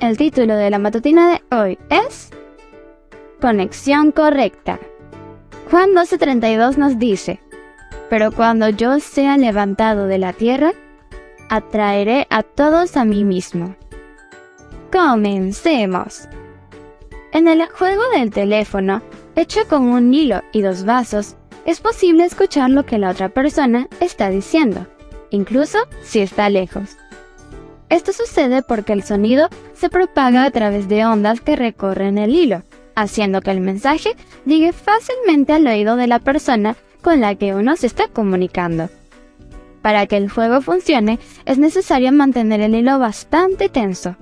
El título de la matutina de hoy es Conexión correcta. Juan 12:32 nos dice, Pero cuando yo sea levantado de la tierra, atraeré a todos a mí mismo. Comencemos. En el juego del teléfono, hecho con un hilo y dos vasos, es posible escuchar lo que la otra persona está diciendo incluso si está lejos. Esto sucede porque el sonido se propaga a través de ondas que recorren el hilo, haciendo que el mensaje llegue fácilmente al oído de la persona con la que uno se está comunicando. Para que el juego funcione, es necesario mantener el hilo bastante tenso.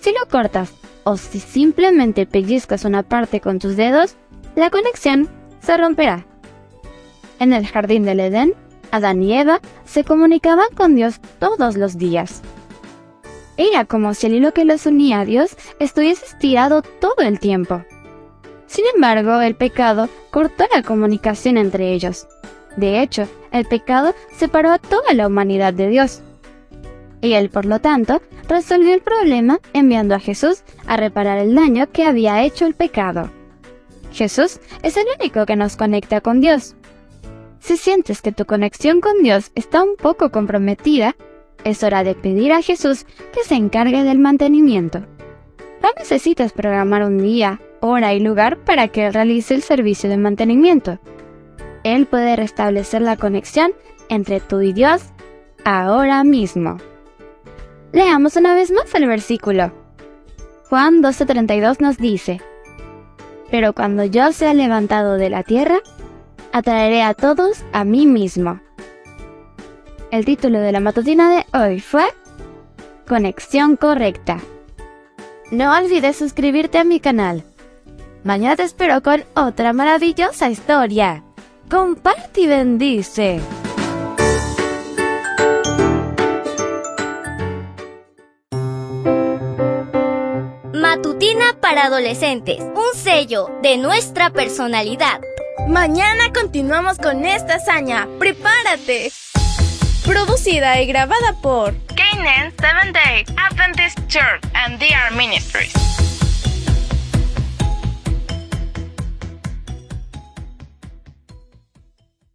Si lo cortas o si simplemente pellizcas una parte con tus dedos, la conexión se romperá. En el jardín del Edén, Adán y Eva se comunicaban con Dios todos los días. Era como si el hilo que los unía a Dios estuviese estirado todo el tiempo. Sin embargo, el pecado cortó la comunicación entre ellos. De hecho, el pecado separó a toda la humanidad de Dios. Y él, por lo tanto, resolvió el problema enviando a Jesús a reparar el daño que había hecho el pecado. Jesús es el único que nos conecta con Dios. Si sientes que tu conexión con Dios está un poco comprometida, es hora de pedir a Jesús que se encargue del mantenimiento. No necesitas programar un día, hora y lugar para que Él realice el servicio de mantenimiento. Él puede restablecer la conexión entre tú y Dios ahora mismo. Leamos una vez más el versículo. Juan 12:32 nos dice, Pero cuando yo sea levantado de la tierra, atraeré a todos a mí mismo. El título de la matutina de hoy fue Conexión correcta. No olvides suscribirte a mi canal. Mañana te espero con otra maravillosa historia. Comparte y bendice. Matutina para adolescentes, un sello de nuestra personalidad. Mañana continuamos con esta hazaña. ¡Prepárate! Producida y grabada por Canaan Seventh Day Adventist Church and DR Ministries.